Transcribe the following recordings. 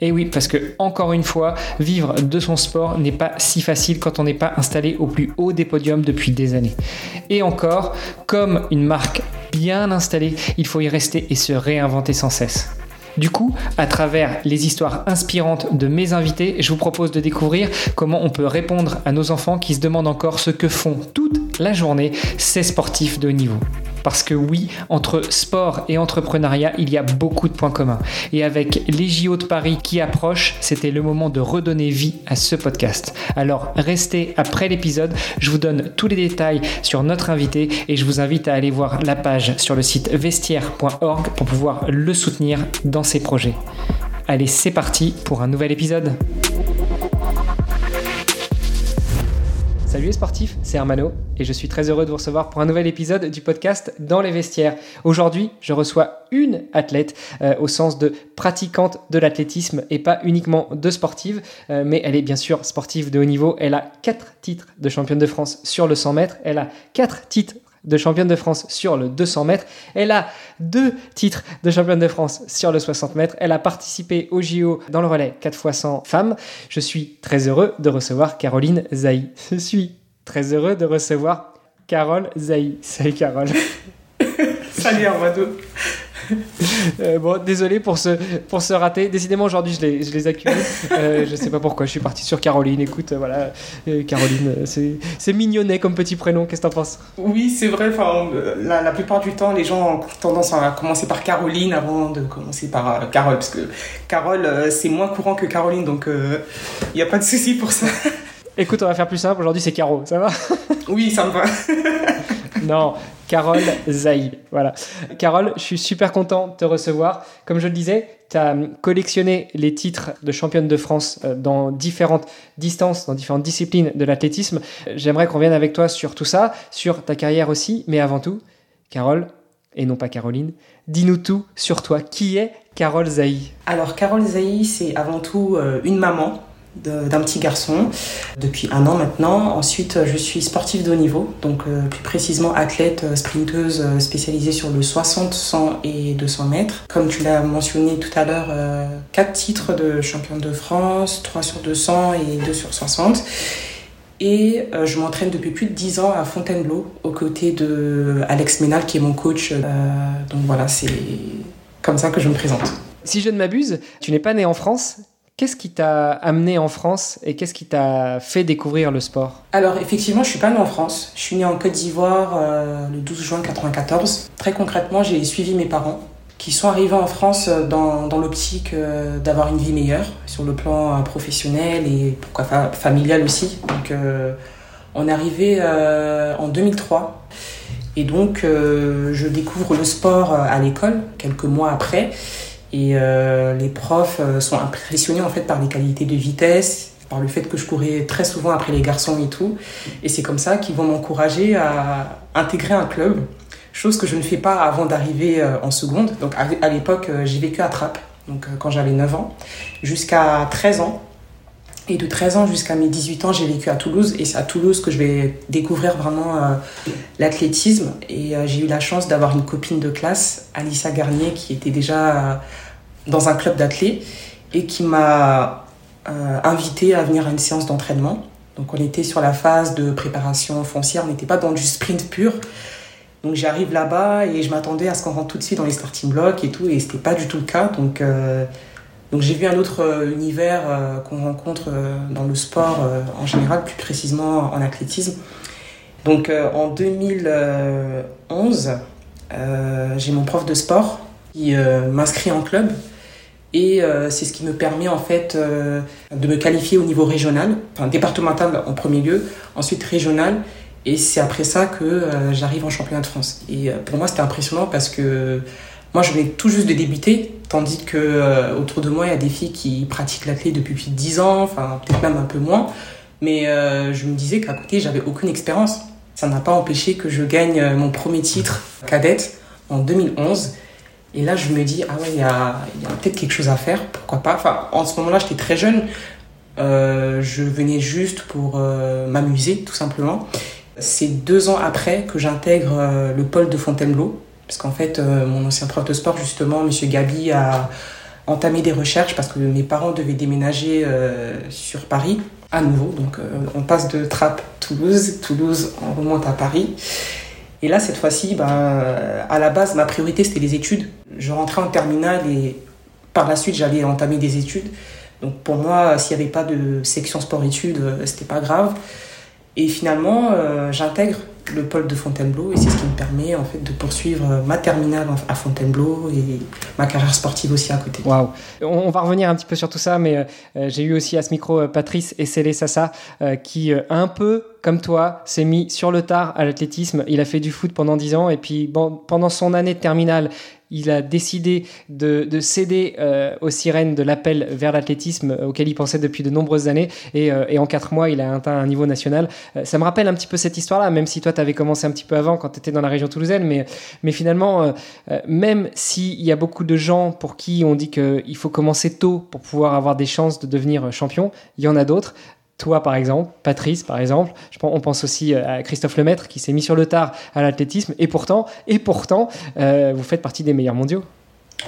Et oui, parce que encore une fois, vivre de son sport n'est pas si facile quand on n'est pas installé au plus haut des podiums depuis des années. Et encore, comme une marque bien installée, il faut y rester et se réinventer sans cesse. Du coup, à travers les histoires inspirantes de mes invités, je vous propose de découvrir comment on peut répondre à nos enfants qui se demandent encore ce que font toute la journée ces sportifs de haut niveau. Parce que oui, entre sport et entrepreneuriat, il y a beaucoup de points communs. Et avec les JO de Paris qui approchent, c'était le moment de redonner vie à ce podcast. Alors restez après l'épisode, je vous donne tous les détails sur notre invité et je vous invite à aller voir la page sur le site vestiaire.org pour pouvoir le soutenir dans ses projets. Allez, c'est parti pour un nouvel épisode. Salut les sportifs, c'est Armano et je suis très heureux de vous recevoir pour un nouvel épisode du podcast Dans les vestiaires. Aujourd'hui, je reçois une athlète euh, au sens de pratiquante de l'athlétisme et pas uniquement de sportive, euh, mais elle est bien sûr sportive de haut niveau. Elle a quatre titres de championne de France sur le 100 mètres, elle a quatre titres de championne de France sur le 200 mètres. Elle a deux titres de championne de France sur le 60 mètres. Elle a participé au JO dans le relais 4 x 100 femmes. Je suis très heureux de recevoir Caroline Zaï. Je suis très heureux de recevoir Carole Zaï. Salut Carole. Salut Armado. Euh, bon, désolé pour ce, pour ce raté. Décidément, aujourd'hui, je les, je les accumule. Euh, je sais pas pourquoi. Je suis parti sur Caroline. Écoute, euh, voilà. Euh, Caroline, c'est mignonnet comme petit prénom. Qu'est-ce que t'en penses? Oui, c'est vrai. Enfin, la, la plupart du temps, les gens ont tendance à commencer par Caroline avant de commencer par Carole, parce que Carole, c'est moins courant que Caroline, donc il n'y a pas de souci pour ça. Écoute, on va faire plus simple. Aujourd'hui, c'est Caro. Ça va? Oui, ça me va. Non, Carole Zaïd. Voilà. Carole, je suis super content de te recevoir. Comme je le disais, tu as collectionné les titres de championne de France euh, dans différentes distances, dans différentes disciplines de l'athlétisme. J'aimerais qu'on vienne avec toi sur tout ça, sur ta carrière aussi, mais avant tout, Carole, et non pas Caroline, dis-nous tout sur toi. Qui est Carole Zaï Alors, Carole Zaï, c'est avant tout euh, une maman d'un petit garçon depuis un an maintenant. Ensuite, euh, je suis sportive de haut niveau, donc euh, plus précisément athlète euh, sprinteuse spécialisée sur le 60, 100 et 200 mètres. Comme tu l'as mentionné tout à l'heure, quatre titres de championne de France, 3 sur 200 et 2 sur 60. Et je m'entraîne depuis plus de 10 ans à Fontainebleau, aux côtés de Alex Ménal, qui est mon coach. Donc voilà, c'est comme ça que je me présente. Si je ne m'abuse, tu n'es pas né en France? Qu'est-ce qui t'a amené en France et qu'est-ce qui t'a fait découvrir le sport? Alors effectivement, je suis pas née en France. Je suis née en Côte d'Ivoire euh, le 12 juin 94. Très concrètement, j'ai suivi mes parents qui sont arrivés en France euh, dans, dans l'optique euh, d'avoir une vie meilleure sur le plan professionnel et pourquoi fa- familial aussi. Donc on est arrivé en 2003 et donc je découvre le sport à l'école quelques mois après et euh, les profs euh, sont impressionnés en fait par les qualités de vitesse, par le fait que je courais très souvent après les garçons et tout. Et c'est comme ça qu'ils vont m'encourager à intégrer un club, chose que je ne fais pas avant d'arriver euh, en seconde. Donc à, l'époque, j'ai vécu à Trappes, donc quand j'avais 9 ans, jusqu'à 13 ans. Et de 13 ans jusqu'à mes 18 ans, j'ai vécu à Toulouse. Et c'est à Toulouse que je vais découvrir vraiment l'athlétisme. Et j'ai eu la chance d'avoir une copine de classe, Alicia Garnier, qui était déjà dans un club d'athlètes et qui m'a euh, invité à venir à une séance d'entraînement. Donc on était sur la phase de préparation foncière, on n'était pas dans du sprint pur. Donc j'arrive là-bas et je m'attendais à ce qu'on rentre tout de suite dans les starting blocks et tout, et c'était pas du tout le cas. Donc euh, Donc j'ai vu un autre univers qu'on rencontre dans le sport en général, plus précisément en athlétisme. Donc en 2011, j'ai mon prof de sport qui m'inscrit en club et euh, c'est ce qui me permet en fait euh, de me qualifier au niveau régional, enfin départemental en premier lieu, ensuite régional. Et c'est après ça que euh, j'arrive en championnat de France. Et pour moi, c'était impressionnant parce que moi, je venais tout juste de débuter, tandis que autour de moi, il y a des filles qui pratiquent l'athlète depuis 10 ans, enfin peut-être même un peu moins. Mais je me disais qu'à côté, j'avais aucune expérience. Ça n'a pas empêché que je gagne mon premier titre cadette en 2011. Et là, je me dis, ah ouais, il y a, peut-être quelque chose à faire, pourquoi pas. Enfin, en ce moment-là, j'étais très jeune. Euh, je venais juste pour euh, m'amuser, tout simplement. C'est deux ans après que j'intègre euh, le pôle de Fontainebleau. Parce qu'en fait, mon ancien prof de sport, justement, Monsieur Gabi, a entamé des recherches parce que mes parents devaient déménager sur Paris à nouveau. Donc, on passe de Trappes, Toulouse, Toulouse, on remonte à Paris. Et là, cette fois-ci, ben, à la base, ma priorité, c'était les études. Je rentrais en terminale et par la suite, j'allais entamer des études. Donc pour moi, s'il n'y avait pas de section sport-études, euh, c'était pas grave. Et finalement, euh, j'intègre le pôle de Fontainebleau et c'est ce qui me permet en fait de poursuivre ma terminale à Fontainebleau et ma carrière sportive aussi à côté. Waouh on, va revenir un petit peu sur tout ça, mais euh, j'ai eu aussi à ce micro euh, Patrice Esselé Sassa euh, qui un peu comme toi s'est mis sur le tard à l'athlétisme. Il a fait du foot pendant 10 ans et puis pendant son année de terminale, il a décidé de, céder euh, aux sirènes de l'appel vers l'athlétisme euh, auquel il pensait depuis de nombreuses années. Euh, et, en quatre mois, il a atteint un niveau national. ça me rappelle un petit peu cette histoire-là, même si toi, tu avais commencé un petit peu avant quand tu étais dans la région toulousaine. Mais, mais finalement, même s'il y a beaucoup de gens pour qui on dit qu'il faut commencer tôt pour pouvoir avoir des chances de devenir champion, il y en a d'autres toi par exemple, Patrice par exemple, on pense aussi euh, à Christophe Lemaître qui s'est mis sur le tard à l'athlétisme et pourtant, et pourtant euh, vous faites partie des meilleurs mondiaux.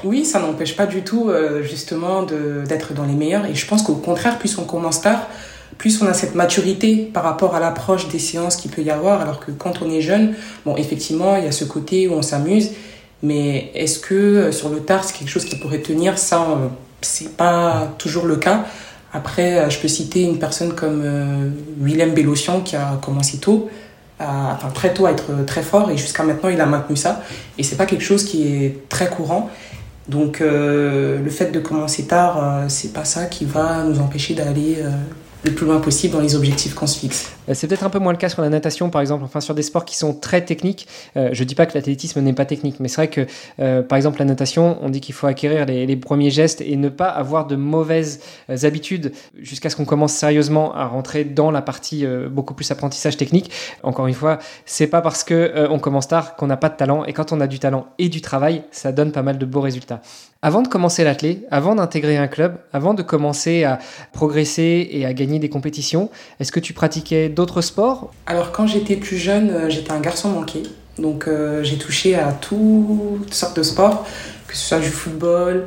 Oui, ça n'empêche pas du tout euh, justement d'être dans les meilleurs et je pense qu'au contraire, plus on commence tard, plus on a cette maturité par rapport à l'approche des séances qu'il peut y avoir alors que quand on est jeune, effectivement il y a ce côté où on s'amuse, mais est-ce que sur le tard c'est quelque chose qui pourrait tenir? Ça, c'est pas toujours le cas. Après, euh, je peux citer une personne comme euh, Willem Bellocian qui a commencé tôt, enfin très tôt à être très fort et jusqu'à maintenant il a maintenu ça. Et c'est pas quelque chose qui est très courant. Donc euh, le fait de commencer tard, c'est pas ça qui va nous empêcher d'aller le plus loin possible dans les objectifs qu'on se fixe. Euh, c'est peut-être un peu moins le cas sur la natation, par exemple, enfin sur des sports qui sont très techniques. Euh, je dis pas que l'athlétisme n'est pas technique, mais c'est vrai que, euh, par exemple, la natation, on dit qu'il faut acquérir les, premiers gestes et ne pas avoir de mauvaises habitudes jusqu'à ce qu'on commence sérieusement à rentrer dans la partie beaucoup plus apprentissage technique. Encore une fois, c'est pas parce que on commence tard qu'on n'a pas de talent, et quand on a du talent et du travail, ça donne pas mal de beaux résultats. Avant de commencer l'athlé, avant d'intégrer un club, avant de commencer à progresser et à gagner des compétitions, est-ce que tu pratiquais sports Alors quand j'étais plus jeune, euh, j'étais un garçon manqué. Donc euh, j'ai touché à toutes sortes de sports, que ce soit du football,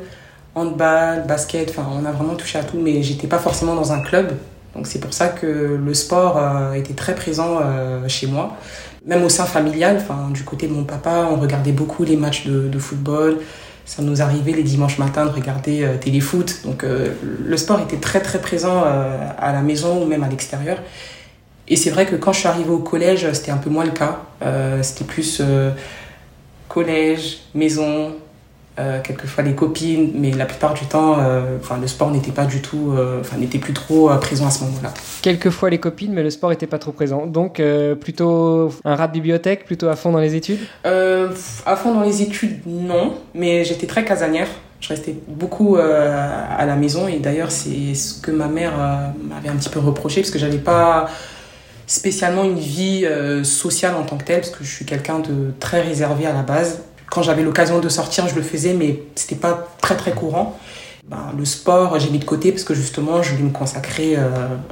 handball, basket, enfin on a vraiment touché à tout, mais j'étais pas forcément dans un club. Donc c'est pour ça que le sport euh, était très présent chez moi. Même au sein familial, enfin du côté de mon papa, on regardait beaucoup les matchs de, de football ça nous arrivait les dimanches matins de regarder téléfoot. Donc le sport était très très présent à la maison ou même à l'extérieur. Et c'est vrai que quand je suis arrivée au collège, c'était un peu moins le cas. c'était plus collège, maison, euh, quelquefois les copines, mais la plupart du temps, euh, enfin, le sport n'était pas du tout, euh, enfin, n'était plus trop présent à ce moment-là. Quelquefois les copines, mais le sport n'était pas trop présent. Donc, plutôt un rat de bibliothèque, plutôt à fond dans les études? À fond dans les études, non, mais j'étais très casanière. Je restais beaucoup à la maison et d'ailleurs, c'est ce que ma mère m'avait un petit peu reproché parce que j'avais pas spécialement une vie sociale en tant que telle, parce que je suis quelqu'un de très réservé à la base quand j'avais l'occasion de sortir, je le faisais, mais c'était pas très très courant. Ben, le sport, j'ai mis de côté parce que justement, je voulais me consacrer euh,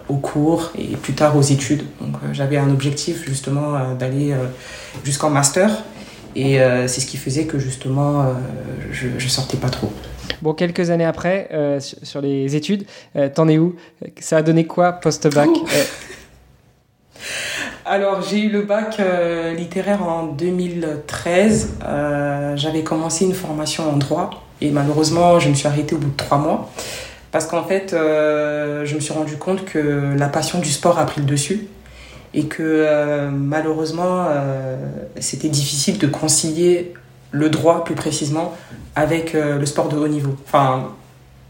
aux cours et plus tard aux études. Donc, euh, j'avais un objectif justement euh, d'aller jusqu'en master. Et c'est ce qui faisait que justement, je, je sortais pas trop. Bon, quelques années après, sur les études, t'en es où? Ça a donné quoi post-bac? Alors, j'ai eu le bac euh, littéraire en 2013. Euh, j'avais commencé une formation en droit Et malheureusement, je me suis arrêtée au bout de trois mois. Parce qu'en fait, je me suis rendu compte que la passion du sport a pris le dessus et que malheureusement, c'était difficile de concilier le droit plus précisément avec le sport de haut niveau. Enfin,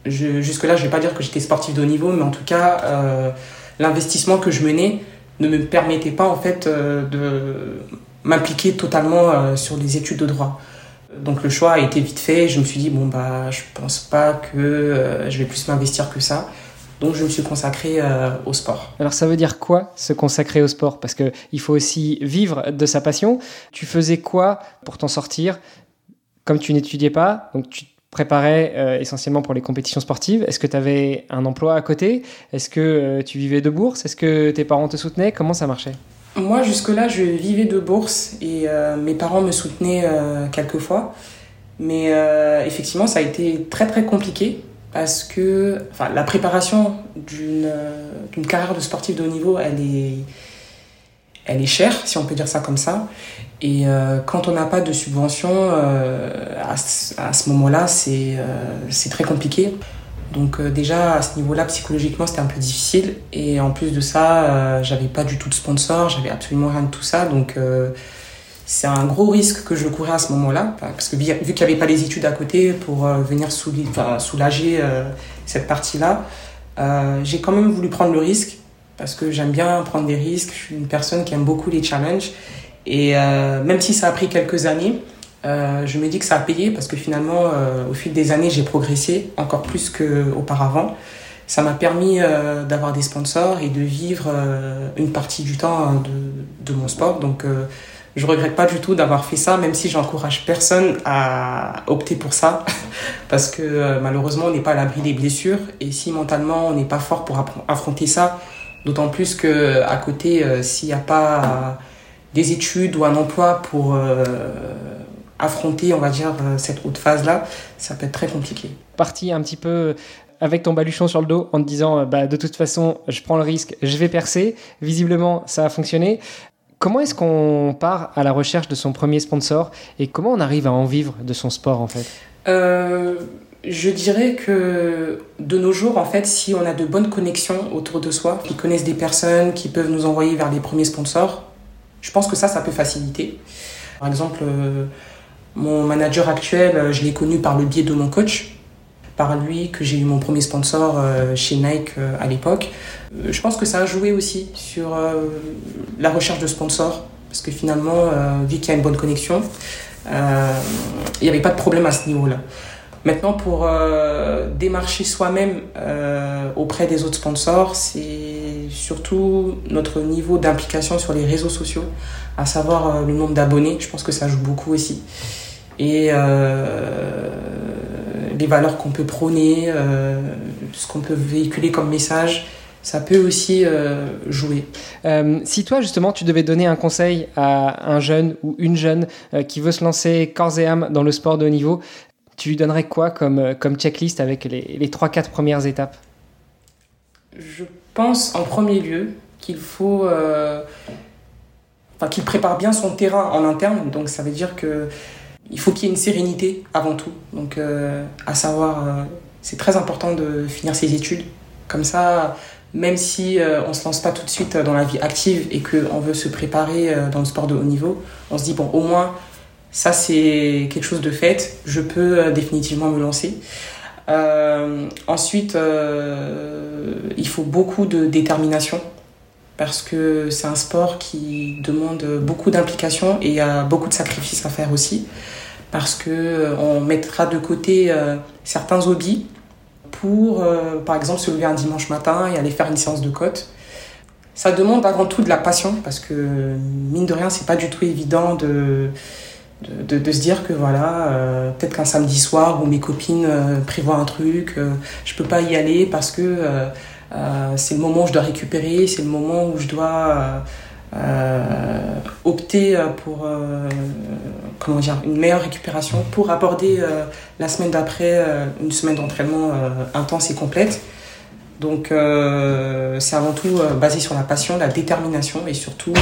jusque-là, je ne vais pas dire que j'étais sportif de haut niveau, mais en tout cas, euh, l'investissement que je menais ne me permettait pas en fait euh, de m'impliquer totalement euh, sur les études de droit. Donc le choix a été vite fait. Je me suis dit bon bah je pense pas que je vais plus m'investir que ça. Donc je me suis consacré au sport. Alors ça veut dire quoi se consacrer au sport? Parce que il faut aussi vivre de sa passion. Tu faisais quoi pour t'en sortir? Comme tu n'étudiais pas, donc tu préparais euh, essentiellement pour les compétitions sportives. Est-ce que tu avais un emploi à côté? Est-ce que euh, tu vivais de bourse? Est-ce que tes parents te soutenaient? Comment ça marchait? Moi, jusque-là, je vivais de bourse et euh, mes parents me soutenaient quelquefois. Mais effectivement, ça a été très très compliqué parce que enfin, la préparation d'une carrière de sportif de haut niveau, elle est, elle est chère, si on peut dire ça comme ça. Et euh, quand on n'a pas de subvention, euh, à, ce moment-là, c'est euh, très compliqué. Donc déjà, à ce niveau-là, psychologiquement, c'était un peu difficile. Et en plus de ça, j'avais pas du tout de sponsor, j'avais absolument rien de tout ça. Donc c'est un gros risque que je courais à ce moment-là. Parce que vu qu'il n'y avait pas les études à côté pour venir soulager cette partie-là, j'ai quand même voulu prendre le risque. Parce que j'aime bien prendre des risques. Je suis une personne qui aime beaucoup les challenges. Et euh, même si ça a pris quelques années, euh, je me dis que ça a payé parce que finalement, euh, au fil des années, j'ai progressé encore plus qu'auparavant. Ça m'a permis d'avoir des sponsors et de vivre une partie du temps de, de mon sport. Donc, je regrette pas du tout d'avoir fait ça, même si j'encourage personne à opter pour ça, parce que malheureusement on n'est pas à l'abri des blessures et si mentalement on n'est pas fort pour affronter ça, d'autant plus que à côté s'il n'y a pas des études ou un emploi pour euh, affronter, on va dire, euh, cette haute phase-là, ça peut être très compliqué. Parti un petit peu avec ton baluchon sur le dos en te disant, euh, bah, de toute façon, je prends le risque, je vais percer. Visiblement, ça a fonctionné. Comment est-ce qu'on part à la recherche de son premier sponsor et comment on arrive à en vivre de son sport en fait? Je dirais que de nos jours, en fait, si on a de bonnes connexions autour de soi, qui connaissent des personnes qui peuvent nous envoyer vers les premiers sponsors, je pense que ça, ça peut faciliter. Par exemple, euh, mon manager actuel, euh, je l'ai connu par le biais de mon coach, par lui que j'ai eu mon premier sponsor euh, chez Nike à l'époque. Je pense que ça a joué aussi sur la recherche de sponsors, parce que finalement, vu qu'il y a une bonne connexion, il n'y avait pas de problème à ce niveau-là. Maintenant, pour démarcher soi-même auprès des autres sponsors, c'est surtout notre niveau d'implication sur les réseaux sociaux, à savoir euh, le nombre d'abonnés. Je pense que ça joue beaucoup aussi. Et euh, les valeurs qu'on peut prôner, euh, ce qu'on peut véhiculer comme message, ça peut aussi jouer. si toi, justement, tu devais donner un conseil à un jeune ou une jeune qui veut se lancer corps et âme dans le sport de haut niveau, tu lui donnerais quoi comme, comme checklist avec les, les 3-4 premières étapes? Je pense en premier lieu qu'il faut. Euh, qu'il prépare bien son terrain en interne. Donc, ça veut dire que il faut qu'il y ait une sérénité avant tout. Donc, euh, à savoir, euh, c'est très important de finir ses études. Comme ça, même si on ne se lance pas tout de suite dans la vie active et qu'on veut se préparer dans le sport de haut niveau, on se dit, bon, au moins, ça c'est quelque chose de fait, je peux définitivement me lancer. Euh, ensuite, euh, il faut beaucoup de détermination parce que c'est un sport qui demande beaucoup d'implication et il y a beaucoup de sacrifices à faire aussi parce que euh, on mettra de côté certains hobbies pour, par exemple, se lever un dimanche matin et aller faire une séance de côte. Ça demande avant tout de la passion parce que mine de rien, c'est pas du tout évident de de, se dire que voilà, euh, peut-être qu'un samedi soir où mes copines euh, prévoient un truc, euh, je peux pas y aller parce que c'est le moment où je dois récupérer, c'est le moment où je dois opter pour comment dire, une meilleure récupération pour aborder la semaine d'après une semaine d'entraînement intense et complète. Donc c'est avant tout basé sur la passion, la détermination et surtout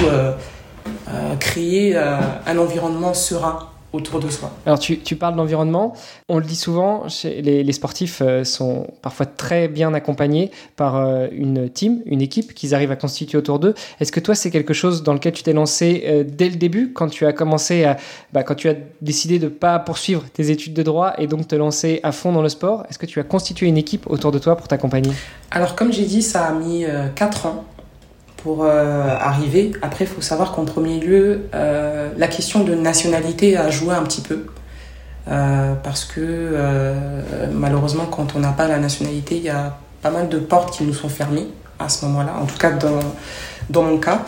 créer un environnement serein autour de soi. Alors tu, tu parles d'environnement, on le dit souvent, les, les, sportifs euh, sont parfois très bien accompagnés par euh, une team, une équipe qu'ils arrivent à constituer autour d'eux. Est-ce que toi c'est quelque chose dans lequel tu t'es lancé euh, dès le début, quand tu as commencé à, bah, quand tu as décidé de ne pas poursuivre tes études de droit et donc te lancer à fond dans le sport Est-ce que tu as constitué une équipe autour de toi pour t'accompagner? Alors comme j'ai dit, ça a mis 4 ans pour euh, arriver. Après, il faut savoir qu'en premier lieu, euh, la question de nationalité a joué un petit peu. Euh, parce que malheureusement, quand on n'a pas la nationalité, il y a pas mal de portes qui nous sont fermées à ce moment-là. En tout cas, dans, dans mon cas,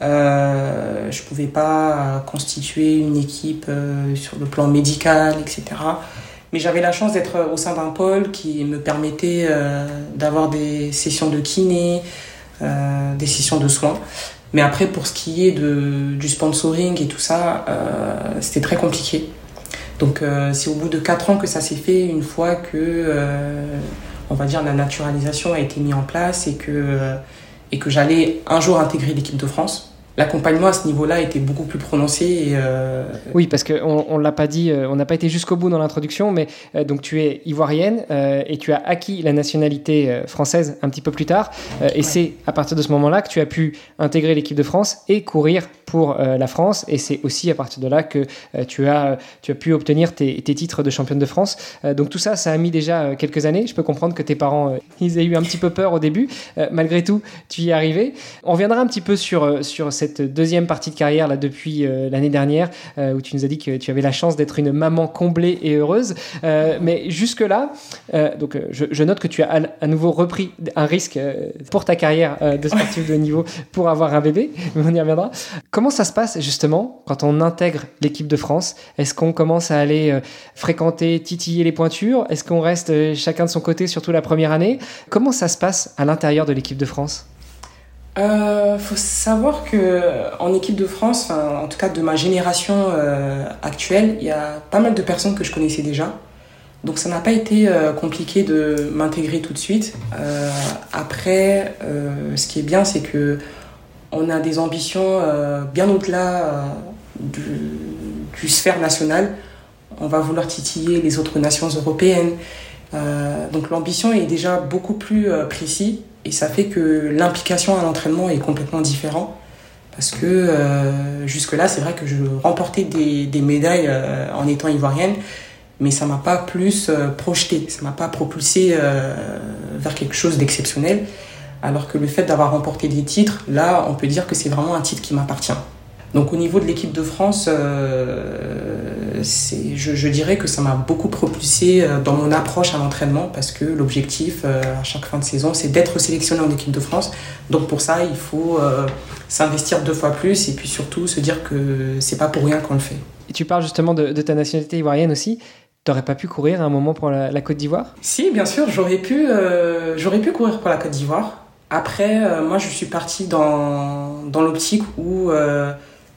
je pouvais pas constituer une équipe sur le plan médical, etc. Mais j'avais la chance d'être au sein d'un pôle qui me permettait d'avoir des sessions de kiné, euh, de soins. Mais après, pour ce qui est de, du sponsoring et tout ça, euh, c'était très compliqué. Donc euh, c'est au bout de 4 ans que ça s'est fait, une fois que, on va dire, la naturalisation a été mise en place et que, et que j'allais un jour intégrer l'équipe de France l'accompagnement à ce niveau-là était beaucoup plus prononcé. Et, euh, Oui, parce qu'on on, l'a pas dit, euh, on n'a pas été jusqu'au bout dans l'introduction, mais euh, donc tu es ivoirienne et tu as acquis la nationalité française un petit peu plus tard. et c'est à partir de ce moment-là que tu as pu intégrer l'équipe de France et courir pour la France. Et c'est aussi à partir de là que tu, as, tu as pu obtenir tes, tes titres de championne de France. donc tout ça, ça a mis déjà quelques années. Je peux comprendre que tes parents, ils aient eu un petit peu peur au début. malgré tout, tu y es arrivé. On reviendra un petit peu sur, sur cette deuxième partie de carrière là depuis euh, l'année dernière euh, où tu nous as dit que tu avais la chance d'être une maman comblée et heureuse. Euh, mais jusque là, donc je, note que tu as à, nouveau repris un risque pour ta carrière de sportif de haut niveau pour avoir un bébé. On y reviendra. Comment ça se passe justement quand on intègre l'équipe de France? Est-ce qu'on commence à aller fréquenter, titiller les pointures? Est-ce qu'on reste chacun de son côté surtout la première année? Comment ça se passe à l'intérieur de l'équipe de France? Euh, faut savoir que en équipe de France, en tout cas de ma génération euh, actuelle, il y a pas mal de personnes que je connaissais déjà. Donc ça n'a pas été euh, compliqué de m'intégrer tout de suite. Euh, après, ce qui est bien, c'est que on a des ambitions bien au-delà du, du, sphère nationale. On va vouloir titiller les autres nations européennes. donc l'ambition est déjà beaucoup plus précise et ça fait que l'implication à l'entraînement est complètement différente. Parce que euh, jusque-là, c'est vrai que je remportais des, des médailles euh, en étant ivoirienne, mais ça m'a pas plus euh, projeté, ça m'a pas propulsé vers quelque chose d'exceptionnel. Alors que le fait d'avoir remporté des titres, là, on peut dire que c'est vraiment un titre qui m'appartient. Donc au niveau de l'équipe de France, euh, je, je, dirais que ça m'a beaucoup propulsé euh, dans mon approche à l'entraînement parce que l'objectif euh, à chaque fin de saison, c'est d'être sélectionné en équipe de France. Donc pour ça, il faut euh, s'investir deux fois plus et puis surtout se dire que c'est pas pour rien qu'on le fait. Et tu parles justement de, de ta nationalité ivoirienne aussi. T'aurais pas pu courir à un moment pour la, la Côte d'Ivoire? Si, bien sûr, j'aurais pu, j'aurais pu courir pour la Côte d'Ivoire. Après, moi, je suis partie dans, dans l'optique où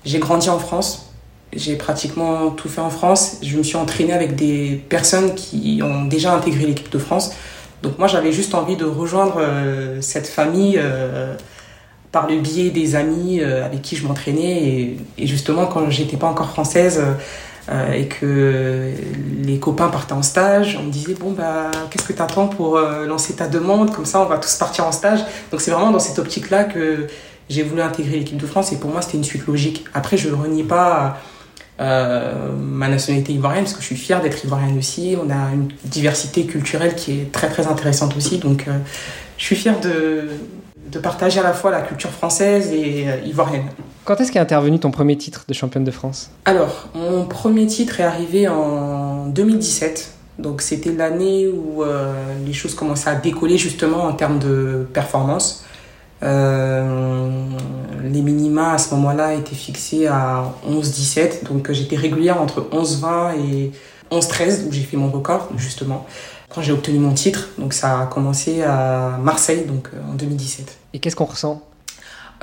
j'ai grandi en France. J'ai pratiquement tout fait en France. Je me suis entraînée avec des personnes qui ont déjà intégré l'équipe de France. Donc moi, j'avais juste envie de rejoindre euh, cette famille euh, par le biais des amis euh, avec qui je m'entraînais. Et, et, justement, quand j'étais pas encore française et que les copains partaient en stage, on me disait bon bah qu'est-ce que tu attends pour lancer ta demande? Comme ça, on va tous partir en stage. Donc c'est vraiment dans cette optique-là que j'ai voulu intégrer l'équipe de France et pour moi c'était une suite logique. Après je ne renie pas euh, ma nationalité ivoirienne parce que je suis fière d'être ivoirienne aussi. On a une diversité culturelle qui est très très intéressante aussi donc euh, je suis fière de, de, partager à la fois la culture française et euh, ivoirienne. Quand est-ce qu'est intervenu ton premier titre de championne de France? Alors mon premier titre est arrivé en 2017. Donc c'était l'année où les choses commençaient à décoller justement en termes de performance. Euh, les minima à ce moment-là étaient fixés à 11-17, donc j'étais régulière entre 11-20 et 11-13 où j'ai fait mon record justement quand j'ai obtenu mon titre. Donc ça a commencé à Marseille donc euh, en 2017. Et qu'est-ce qu'on ressent?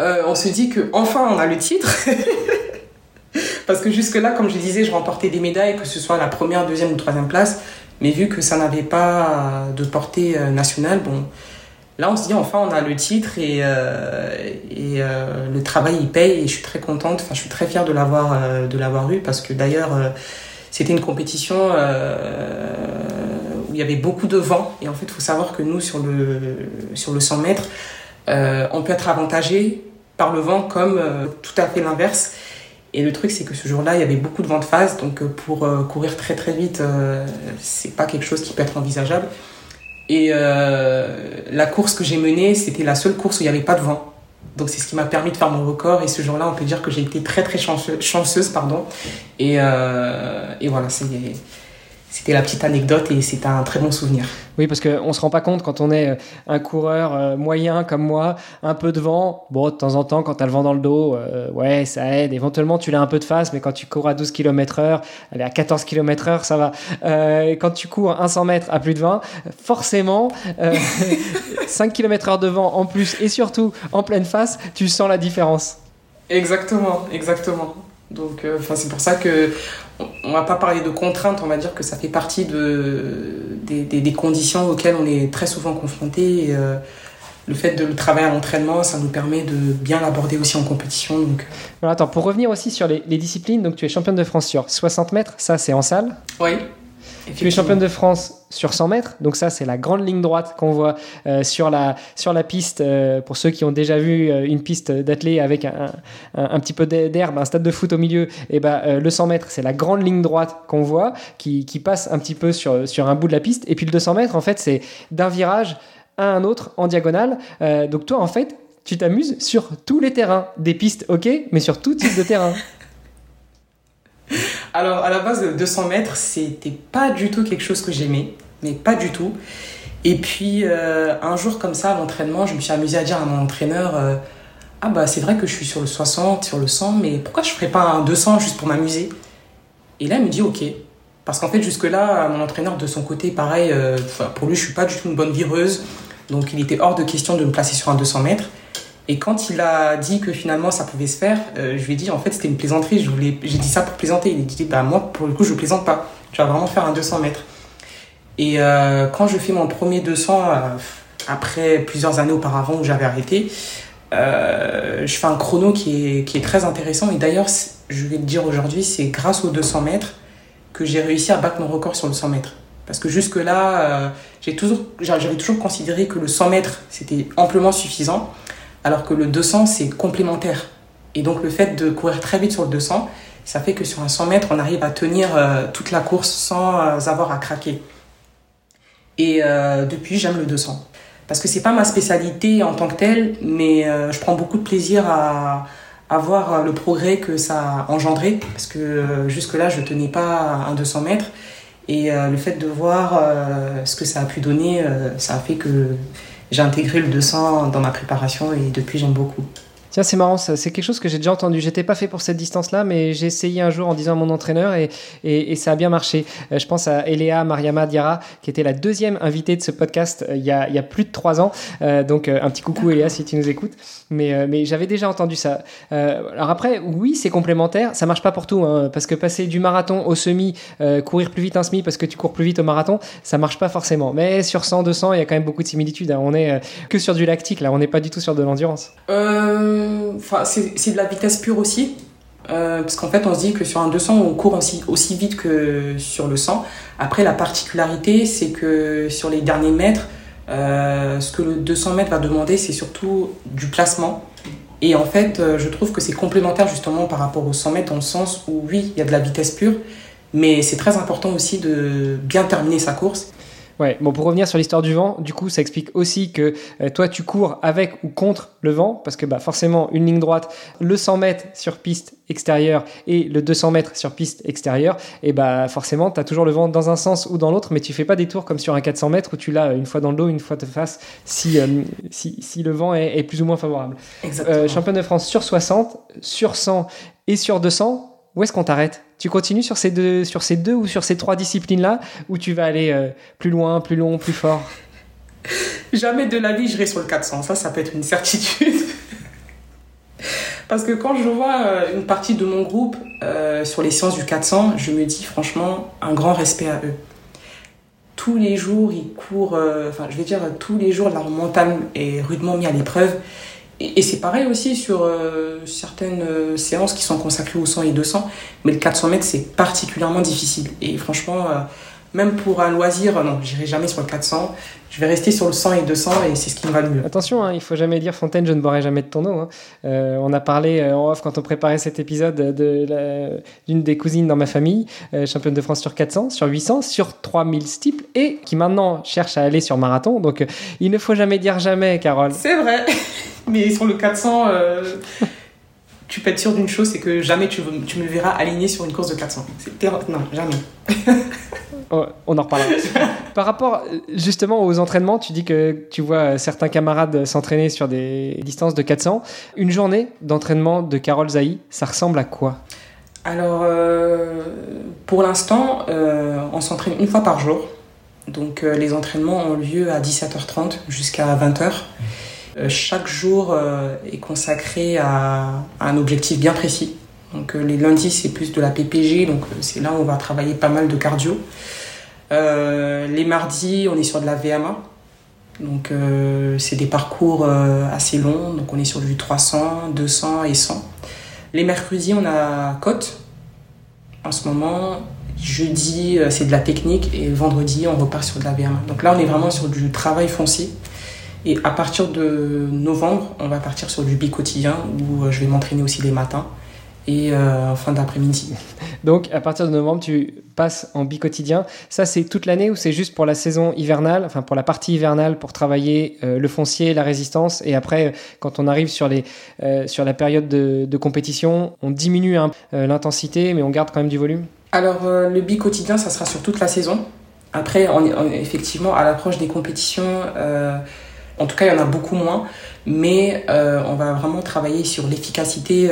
Euh, On se dit que enfin on a le titre. Parce que jusque-là, comme je disais, je remportais des médailles, que ce soit la première, deuxième ou troisième place. Mais vu que ça n'avait pas de portée nationale, bon, Là, on se dit enfin, on a le titre et, et le travail il paye et je suis très contente. Enfin, je suis très fière de l'avoir l'avoir eu parce que d'ailleurs, c'était une compétition où il y avait beaucoup de vent et en fait, il faut savoir que nous sur le sur le 100 mètres, on peut être avantagé par le vent comme tout à fait l'inverse. Et le truc, c'est que ce jour-là, il y avait beaucoup de vent de face, donc euh, pour euh, courir très très vite, euh, c'est pas quelque chose qui peut être envisageable. Et la course que j'ai menée, c'était la seule course où il n'y avait pas de vent. Donc c'est ce qui m'a permis de faire mon record. Et ce jour-là, on peut dire que j'ai été très très chanceuse, pardon. Et, et voilà, c'est c'était la petite anecdote et c'est un très bon souvenir. Oui, parce qu'on ne se rend pas compte quand on est euh, un coureur euh, moyen comme moi, un peu de vent, bon, de temps en temps, quand tu as le vent dans le dos, euh, ouais, ça aide. Éventuellement, tu l'as un peu de face, mais quand tu cours à 12 km heure, allez, à 14 km heure, ça va. quand tu cours 100 mètres à plus de 20, forcément, 5 km heure de vent en plus et surtout en pleine face, tu sens la différence. Exactement, exactement. Donc, enfin, c'est pour ça que on va pas parler de contraintes, on va dire que ça fait partie de, des, conditions auxquelles on est très souvent confronté. Euh, le fait de le travailler à l'entraînement, ça nous permet de bien l'aborder aussi en compétition. Donc. Voilà, attends, pour revenir aussi sur les, les, disciplines, donc tu es championne de France sur 60 mètres, ça c'est en salle? Oui. Tu es championne de France sur 100 mètres, donc ça c'est la grande ligne droite qu'on voit euh, sur, la, sur la piste. Euh, pour ceux qui ont déjà vu euh, une piste d'athlée avec un, un, petit peu d'herbe, un stade de foot au milieu, et eh ben le 100 mètres c'est la grande ligne droite qu'on voit qui, qui, passe un petit peu sur, sur un bout de la piste. Et puis le 200 mètres en fait c'est d'un virage à un autre en diagonale. donc toi en fait tu t'amuses sur tous les terrains, des pistes ok, mais sur tout type de terrain. Alors, à la base, 200 mètres, c'était pas du tout quelque chose que j'aimais, mais pas du tout. Et puis, euh, un jour comme ça, à l'entraînement, je me suis amusée à dire à mon entraîneur euh, Ah, bah, c'est vrai que je suis sur le 60, sur le 100, mais pourquoi je ferais pas un 200 juste pour m'amuser? Et là, il me dit Ok. Parce qu'en fait, jusque-là, mon entraîneur, de son côté, pareil, euh, pour lui, je suis pas du tout une bonne vireuse. Donc, il était hors de question de me placer sur un 200 mètres. Et quand il a dit que finalement ça pouvait se faire, euh, je lui ai dit en fait c'était une plaisanterie, j'ai dit ça pour plaisanter. Il a dit bah moi pour le coup je plaisante pas, tu vas vraiment faire un 200 mètres. Et euh, quand je fais mon premier 200 euh, après plusieurs années auparavant où j'avais arrêté, je fais un chrono qui est, très intéressant. Et d'ailleurs je vais le dire aujourd'hui, c'est grâce aux 200 mètres que j'ai réussi à battre mon record sur le 100 mètres. Parce que jusque là, j'ai toujours, j'avais toujours considéré que le 100 mètres c'était amplement suffisant alors que le 200, c'est complémentaire. Et donc le fait de courir très vite sur le 200, ça fait que sur un 100 mètres, on arrive à tenir euh, toute la course sans euh, avoir à craquer. Et euh, depuis, j'aime le 200. Parce que c'est pas ma spécialité en tant que telle, mais je prends beaucoup de plaisir à, à, voir le progrès que ça a engendré. Parce que jusque-là, je tenais pas un 200 mètres. Et le fait de voir ce que ça a pu donner, ça a fait que j'ai intégré le 200 dans ma préparation et depuis j'aime beaucoup. Tiens, c'est marrant, c'est quelque chose que j'ai déjà entendu. J'étais pas fait pour cette distance-là, mais j'ai essayé un jour en disant à mon entraîneur et, et, ça a bien marché. Euh, je pense à Eléa Mariama Diara, qui était la deuxième invitée de ce podcast euh, il, y a, il y a plus de trois ans. Euh, donc, un petit coucou Eléa si tu nous écoutes. Mais, mais j'avais déjà entendu ça. alors après, oui, c'est complémentaire. Ça marche pas pour tout, hein, parce que passer du marathon au semi, courir plus vite un semi parce que tu cours plus vite au marathon, ça marche pas forcément. Mais sur 100, 200, il y a quand même beaucoup de similitudes. Hein. On est que sur du lactique, là. On n'est pas du tout sur de l'endurance. Euh c'est de la vitesse pure aussi. Euh, parce qu'en fait, on se dit que sur un 200, on court aussi, aussi vite que sur le 100. Après, la particularité, c'est que sur les derniers mètres, euh, ce que le 200 mètres va demander, c'est surtout du placement. Et en fait, euh, je trouve que c'est complémentaire justement par rapport au 100 mètres, dans le sens où oui, il y a de la vitesse pure, mais c'est très important aussi de bien terminer sa course. Ouais, bon, pour revenir sur l'histoire du vent, du coup, ça explique aussi que euh, toi, tu cours avec ou contre le vent, parce que bah, forcément, une ligne droite, le 100 mètres sur piste extérieure et le 200 mètres sur piste extérieure, et bah forcément, tu as toujours le vent dans un sens ou dans l'autre, mais tu fais pas des tours comme sur un 400 mètres où tu l'as une fois dans le dos, une fois de face, si, euh, si, si, le vent est, plus ou moins favorable. Exactement. Euh, champion de France sur 60, sur 100 et sur 200, où est-ce qu'on t'arrête? Tu continues sur ces, deux, sur ces deux ou sur ces trois disciplines-là ou tu vas aller euh, plus loin, plus long, plus fort? Jamais de la vie, je sur le 400. Ça, ça peut être une certitude. Parce que quand je vois euh, une partie de mon groupe euh, sur les sciences du 400, je me dis franchement un grand respect à eux. tous les jours, ils courent, enfin, je vais dire, tous les jours, leur mental est rudement mis à l'épreuve. Et, c'est pareil aussi sur euh, certaines euh, séances qui sont consacrées au 100 et 200, mais le 400 mètres, c'est particulièrement difficile. Et franchement, même pour un loisir, non, j'irai jamais sur le 400. Je vais rester sur le 100 et 200 et c'est ce qui me va le mieux. Attention, hein, il faut jamais dire Fontaine, je ne boirai jamais de ton eau. Hein. Euh, on a parlé euh, en off quand on préparait cet épisode d'une des cousines dans ma famille, euh, championne de France sur 400, sur 800, sur 3000 steeples et qui maintenant cherche à aller sur marathon. Donc il ne faut jamais dire jamais, Carole. C'est vrai, mais sur le 400 tu peux être sûr d'une chose, c'est que jamais tu, tu, me verras aligné sur une course de 400. Non, jamais. Oh, on en reparlera. Par rapport justement aux entraînements, tu dis que tu vois certains camarades s'entraîner sur des distances de 400. Une journée d'entraînement de Carole Zaï, ça ressemble à quoi? Alors, euh, pour l'instant, euh, on s'entraîne une fois par jour. Donc, euh, les entraînements ont lieu à 17h30 jusqu'à 20h. Chaque jour est consacré à, un objectif bien précis. Donc, les lundis, c'est plus de la PPG, donc c'est là où on va travailler pas mal de cardio. Euh, les mardis, on est sur de la VMA. Donc, euh, c'est des parcours euh, assez longs. Donc, on est sur du 300, 200 et 100. Les mercredis, on a côte. En ce moment, jeudi, c'est de la technique. Et vendredi, on repart sur de la VMA. Donc là, on est vraiment sur du travail foncier. Et à partir de novembre, on va partir sur du bi-quotidien où je vais m'entraîner aussi les matins et en fin d'après-midi. Donc à partir de novembre, tu passes en bi-quotidien. Ça, c'est toute l'année ou c'est juste pour la saison hivernale, enfin pour la partie hivernale, pour travailler euh, le foncier, la résistance. Et après, quand on arrive sur, les, euh, sur la période de, compétition, on diminue euh, l'intensité, mais on garde quand même du volume? Alors le bi-quotidien, ça sera sur toute la saison. Après, on, effectivement, à l'approche des compétitions, en tout cas, il y en a beaucoup moins, mais on va vraiment travailler sur l'efficacité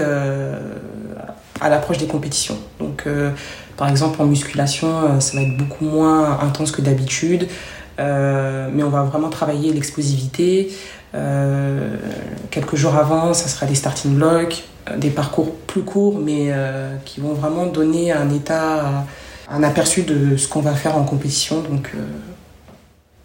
à l'approche des compétitions. Donc, euh, par exemple, en musculation, euh, ça va être beaucoup moins intense que d'habitude, euh, mais on va vraiment travailler l'explosivité. quelques jours avant, ça sera des starting blocks, des parcours plus courts, mais qui vont vraiment donner un état, un aperçu de ce qu'on va faire en compétition.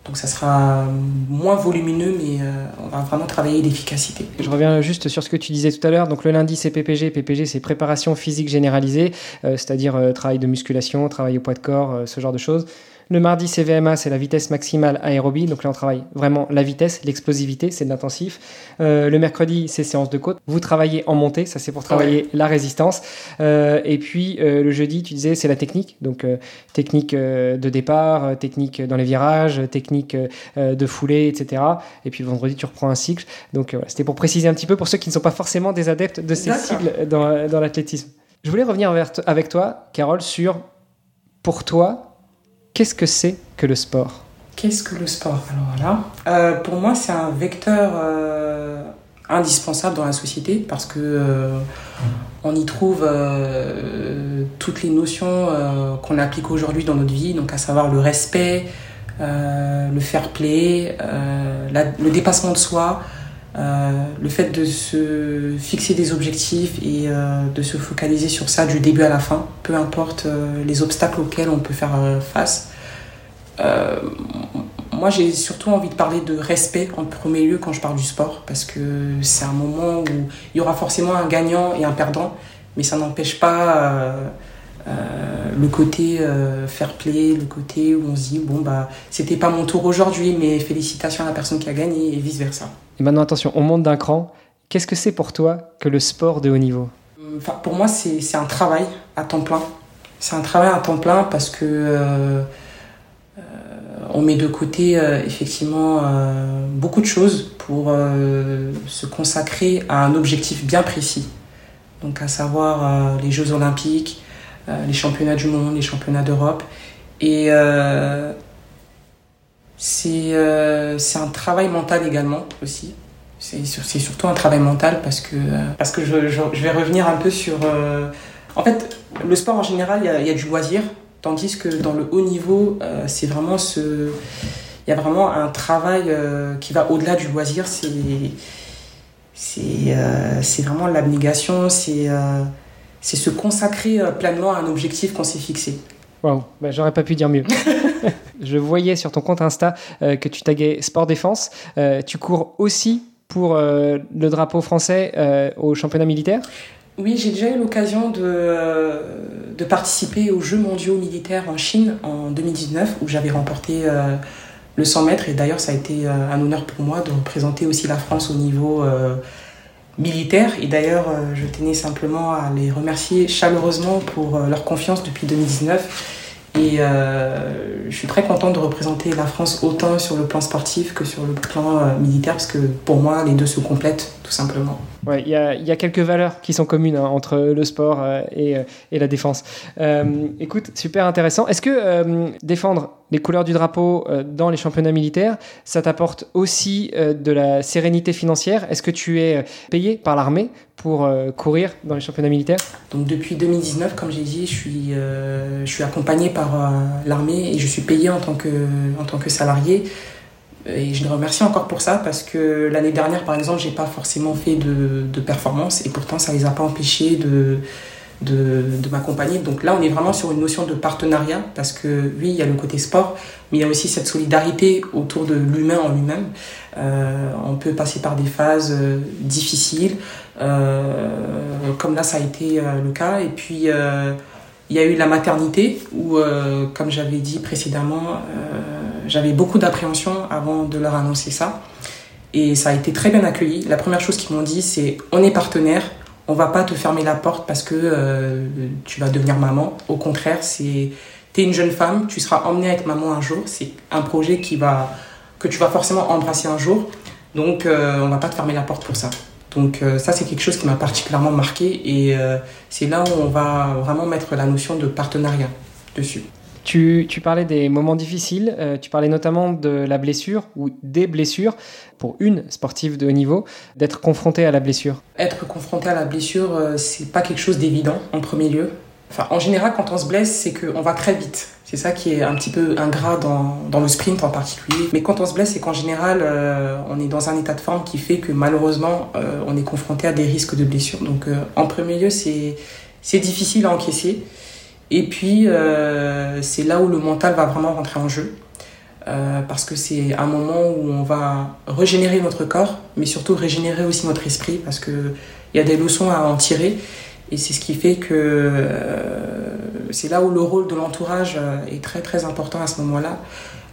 Donc ça sera moins volumineux, mais euh, on va vraiment travailler l'efficacité. Je reviens juste sur ce que tu disais tout à l'heure. Donc le lundi c'est PPG, PPG c'est préparation physique généralisée, euh, c'est-à-dire euh, travail de musculation, travail au poids de corps, ce genre de choses. Le mardi, c'est VMA, c'est la vitesse maximale aérobie. Donc là, on travaille vraiment la vitesse, l'explosivité, c'est de l'intensif. Euh, le mercredi, c'est séance de côte. Vous travaillez en montée, ça c'est pour travailler la résistance. Euh, et puis euh, le jeudi, tu disais, c'est la technique. Donc technique de départ, technique dans les virages, technique de foulée, etc. Et puis vendredi, tu reprends un cycle. Donc voilà, c'était pour préciser un petit peu pour ceux qui ne sont pas forcément des adeptes de ces cycles dans, dans l'athlétisme. Je voulais revenir avec toi, Carole, sur pour toi, Qu'est-ce que c'est que le sport? Qu'est-ce que le sport? Alors là, euh, pour moi, c'est un vecteur euh, indispensable dans la société parce que euh, on y trouve toutes les notions qu'on applique aujourd'hui dans notre vie, donc à savoir le respect, le fair play, le dépassement de soi, le fait de se fixer des objectifs et de se focaliser sur ça du début à la fin, peu importe les obstacles auxquels on peut faire face. Euh, moi, j'ai surtout envie de parler de respect en premier lieu quand je parle du sport, parce que c'est un moment où il y aura forcément un gagnant et un perdant, mais ça n'empêche pas euh, euh, le côté fair play, le côté où on se dit bon bah c'était pas mon tour aujourd'hui, mais félicitations à la personne qui a gagné et vice versa. Et maintenant attention, on monte d'un cran. Qu'est-ce que c'est pour toi que le sport de haut niveau? Enfin, Pour moi, c'est un travail à temps plein. C'est un travail à temps plein parce que on met de côté euh, effectivement euh, beaucoup de choses pour euh, se consacrer à un objectif bien précis. Donc à savoir les Jeux olympiques, les championnats du monde, les championnats d'Europe. Et c'est un travail mental également aussi. C'est surtout un travail mental parce que, parce que je, vais revenir un peu sur... en fait, le sport en général, il y a, du loisir, Tandis que dans le haut niveau, euh, c'est vraiment ce. Il y a vraiment un travail euh, qui va au-delà du loisir. C'est c'est euh, vraiment l'abnégation, c'est c'est se consacrer pleinement à un objectif qu'on s'est fixé. Waouh, bah, j'aurais pas pu dire mieux. Je voyais sur ton compte Insta que tu taguais Sport Défense. tu cours aussi pour le drapeau français au championnat militaire? Oui, j'ai déjà eu l'occasion de, de, participer aux Jeux mondiaux militaires en Chine en 2019, où j'avais remporté le 100 mètres. Et d'ailleurs, ça a été un honneur pour moi de représenter aussi la France au niveau militaires. Et d'ailleurs, euh, je tenais simplement à les remercier chaleureusement pour euh, leur confiance depuis 2019. Et euh, je suis très contente de représenter la France autant sur le plan sportif que sur le plan militaire, parce que pour moi, les deux se complètent tout simplement. Il y a, y a, quelques valeurs qui sont communes hein, entre le sport et, et, la défense. écoute, super intéressant. Est-ce que défendre les couleurs du drapeau euh, dans les championnats militaires, ça t'apporte aussi euh, de la sérénité financière? Est-ce que tu es euh, payé par l'armée pour courir dans les championnats militaires? Donc depuis 2019, comme j'ai dit, je suis, je accompagné par l'armée et je suis payé en tant que salarié. Et je les remercie encore pour ça parce que l'année dernière, par exemple, j'ai pas forcément fait de, de performance et pourtant ça les a pas empêchés de, de, de m'accompagner. Donc là, on est vraiment sur une notion de partenariat parce que oui, il y a le côté sport, mais il y a aussi cette solidarité autour de l'humain en lui-même. Euh, on peut passer par des phases euh, difficiles, euh, comme là, ça a été le cas. Et puis, il y a eu la maternité où, comme j'avais dit précédemment, j'avais beaucoup d'appréhension avant de leur annoncer ça. Et ça a été très bien accueilli. La première chose qu'ils m'ont dit, c'est on est partenaire, on va pas te fermer la porte parce que euh, tu vas devenir maman. Au contraire, c'est tu es une jeune femme, tu seras emmenée être maman un jour. C'est un projet qui va que tu vas forcément embrasser un jour. Donc, euh, on va pas te fermer la porte pour ça. Donc, euh, ça, c'est quelque chose qui m'a particulièrement marqué et c'est là où on va vraiment mettre la notion de partenariat dessus. Tu, parlais des moments difficiles, euh, tu parlais notamment de la blessure ou des blessures pour une sportive de haut niveau, d'être confrontée à la blessure. Être confrontée à la blessure, euh, c'est pas quelque chose d'évident en premier lieu. En général, quand on se blesse, c'est qu'on va très vite. C'est ça qui est un petit peu ingrat dans, le sprint en particulier. Mais quand on se blesse, c'est qu'en général, euh, on est dans un état de forme qui fait que malheureusement, on est confronté à des risques de blessure. Donc, en premier lieu, c'est difficile à encaisser. Et puis, euh, c'est là où le mental va vraiment rentrer en jeu. Euh, parce que c'est un moment où on va régénérer notre corps, mais surtout régénérer aussi notre esprit, parce qu'il y a des leçons à en tirer. Et c'est ce qui fait que euh, c'est là où le rôle de l'entourage est très très important à ce moment-là,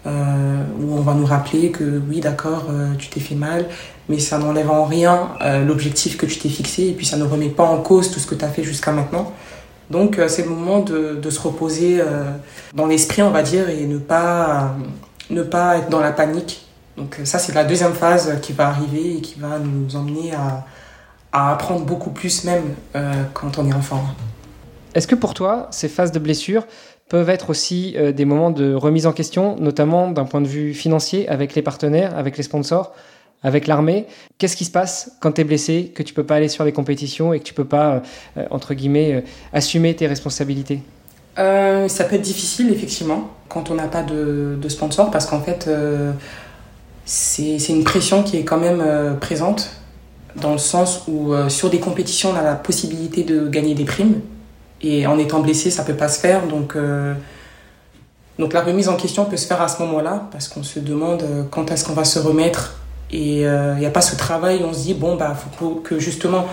où on va nous rappeler que oui d'accord, tu t'es fait mal, mais ça n'enlève en rien l'objectif que tu t'es fixé, et puis ça ne remet pas en cause tout ce que tu as fait jusqu'à maintenant. Donc euh, c'est le moment de, de se reposer euh, dans l'esprit, on va dire, et ne pas, ne pas être dans la panique. Donc euh, ça, c'est la deuxième phase qui va arriver et qui va nous emmener à, à apprendre beaucoup plus même quand on est enfant. Est-ce que pour toi, ces phases de blessure peuvent être aussi des moments de remise en question, notamment d'un point de vue financier, avec les partenaires, avec les sponsors avec l'armée? Qu'est-ce qui se passe quand tu es blessé, que tu peux pas aller sur les compétitions et que tu peux pas, euh, entre guillemets, euh, assumer tes responsabilités? Euh, Ça peut être difficile, effectivement, quand on n'a pas de, de, sponsor, parce qu'en fait, c'est une pression qui est quand même présente, dans le sens où sur des compétitions, on a la possibilité de gagner des primes, et en étant blessé, ça peut pas se faire, donc... donc la remise en question peut se faire à ce moment-là, parce qu'on se demande quand est-ce qu'on va se remettre. Et il euh, n'y a pas ce travail, on se dit, bon, bah, faut que justement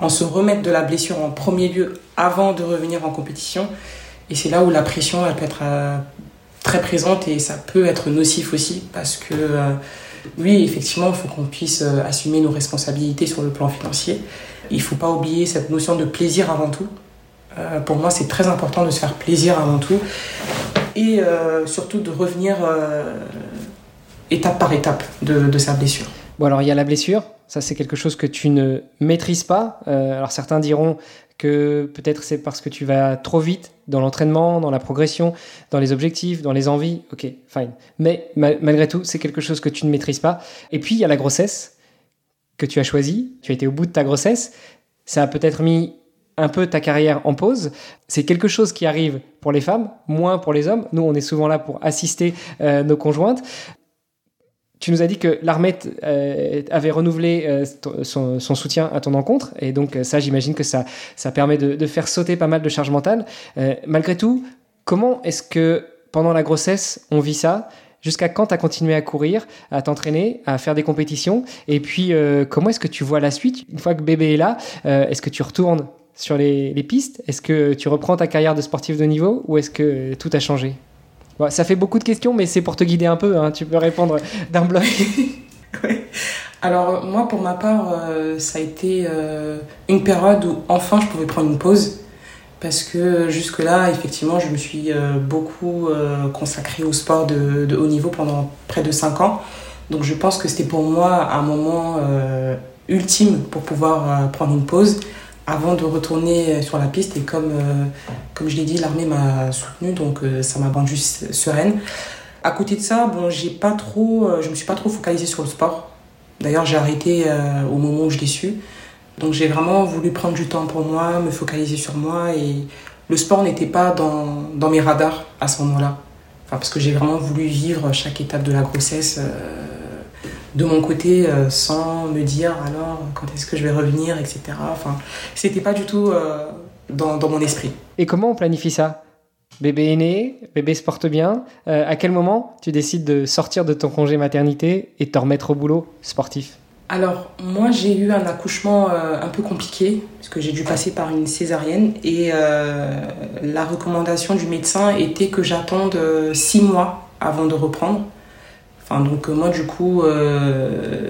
on se remette de la blessure en premier lieu avant de revenir en compétition. Et c'est là où la pression, elle peut être euh, très présente. Et ça peut être nocif aussi parce que, euh, oui, effectivement, il faut qu'on puisse assumer nos responsabilités sur le plan financier. Il ne faut pas oublier cette notion de plaisir avant tout. pour moi, c'est très important de se faire plaisir avant tout et surtout de revenir étape par étape de, sa blessure. Bon, alors il y a la blessure, ça c'est quelque chose que tu ne maîtrises pas. Euh, alors certains diront que peut-être c'est parce que tu vas trop vite dans l'entraînement, dans la progression, dans les objectifs, dans les envies. Ok, fine. Mais malgré tout, c'est quelque chose que tu ne maîtrises pas. Et puis il y a la grossesse que tu as choisie. Tu as été au bout de ta grossesse. Ça a peut-être mis un peu ta carrière en pause. C'est quelque chose qui arrive pour les femmes, moins pour les hommes. Nous, on est souvent là pour assister euh, nos conjointes tu nous as dit que l'armée euh, avait renouvelé euh, son, soutien à ton encontre, et donc euh, ça, j'imagine que ça, ça permet de, faire sauter pas mal de charges mentales. malgré tout, Comment est-ce que pendant la grossesse, on vit ça? Jusqu'à quand tu as continué à courir, à t'entraîner, à faire des compétitions? Et puis, comment est-ce que tu vois la suite? Une fois que bébé est là, est-ce que tu retournes sur les, pistes? Est-ce que tu reprends ta carrière de sportif de niveau? Ou est-ce que tout a changé? Ça fait beaucoup de questions, mais c'est pour te guider un peu. Hein. Tu peux répondre d'un bloc. Alors moi, pour ma part, euh, ça a été une période où enfin je pouvais prendre une pause parce que jusque-là, effectivement, je me suis euh, beaucoup euh, consacrée au sport de, haut niveau pendant près de 5 ans. Donc je pense que c'était pour moi un moment euh, ultime pour pouvoir prendre une pause avant de retourner sur la piste. Et comme, comme je l'ai dit, l'armée m'a soutenue, donc ça m'a rendu sereine. À côté de ça, bon, j'ai pas trop, je me suis pas trop focalisée sur le sport. D'ailleurs, j'ai arrêté au moment où je l'ai su. Donc j'ai vraiment voulu prendre du temps pour moi, me focaliser sur moi et le sport n'était pas dans, dans, mes radars à ce moment-là. Parce que j'ai vraiment voulu vivre chaque étape de la grossesse euh, de mon côté euh, sans me dire alors quand est-ce que je vais revenir, etc. Enfin, c'était pas du tout euh, dans, dans, mon esprit. Et comment on planifie ça? Bébé est né, bébé se porte bien. à quel moment tu décides de sortir de ton congé maternité et te remettre au boulot sportif? Alors, moi, j'ai eu un accouchement euh, un peu compliqué, parce que j'ai dû passer par une césarienne. Et euh, la recommandation du médecin était que j'attende euh, six mois avant de reprendre. Donc, moi, du coup,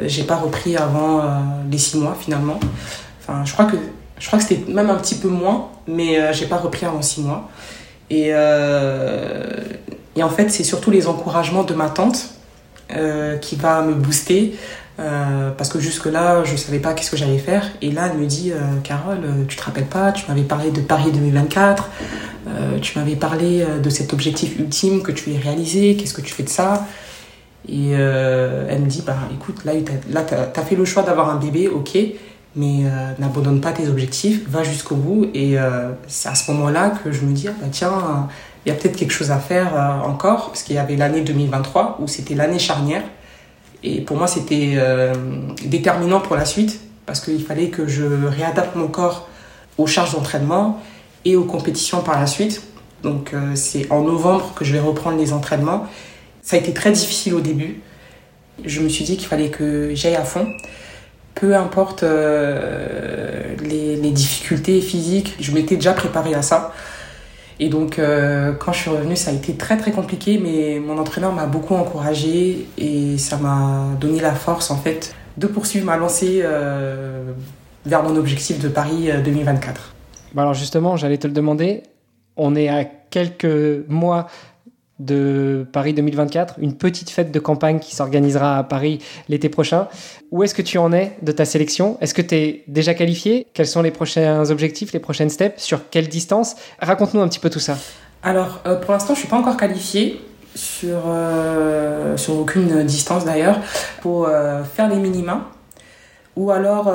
j'ai pas repris avant les six mois, finalement. Enfin, je crois que, je crois que c'était même un petit peu moins, mais j'ai pas repris avant six mois. Et, et en fait, c'est surtout les encouragements de ma tante qui va me booster. Euh, parce que jusque-là, je savais pas qu'est-ce que j'allais faire. Et là, elle me dit euh, Carole, euh, tu te rappelles pas, tu m'avais parlé de Paris 2024, tu m'avais parlé de cet objectif ultime que tu voulais réaliser, qu'est-ce que tu fais de ça? Et elle me dit Bah écoute, là, tu as, fait le choix d'avoir un bébé, ok, mais n'abandonne pas tes objectifs, va jusqu'au bout. Et c'est à ce moment-là que je me dis Bah tiens, il y a peut-être quelque chose à faire encore, parce qu'il y avait l'année 2023 où c'était l'année charnière. Et pour moi, c'était euh, déterminant pour la suite parce qu'il fallait que je réadapte mon corps aux charges d'entraînement et aux compétitions par la suite. Donc euh, c'est en novembre que je vais reprendre les entraînements. Ça a été très difficile au début. Je me suis dit qu'il fallait que j'aille à fond. Peu importe euh, les, difficultés physiques, je m'étais déjà préparée à ça. Et donc, euh, quand je suis revenue, ça a été très très compliqué, mais mon entraîneur m'a beaucoup encouragée et ça m'a donné la force en fait de poursuivre ma lancée euh, vers mon objectif de Paris 2024. Euh, bah alors justement, j'allais te le demander. On est à quelques mois de Paris 2024, une petite fête de campagne qui s'organisera à Paris l'été prochain. Où est-ce que tu en es de ta sélection? Est-ce que tu es déjà qualifié? Quels sont les prochains objectifs, les prochaines steps? Sur quelle distance? Raconte-nous un petit peu tout ça. Alors, euh, pour l'instant, je ne suis pas encore qualifiée sur, euh, sur aucune distance d'ailleurs pour euh, faire les minima ou alors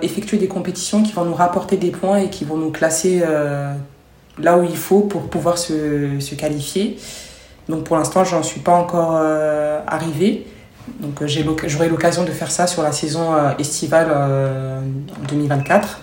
effectuer des compétitions qui vont nous rapporter des points et qui vont nous classer là où il faut pour pouvoir se, se qualifier. Donc pour l'instant, j'en suis pas encore euh, arrivé. Donc euh, j'aurai l'occasion de faire ça sur la saison euh, estivale 2024.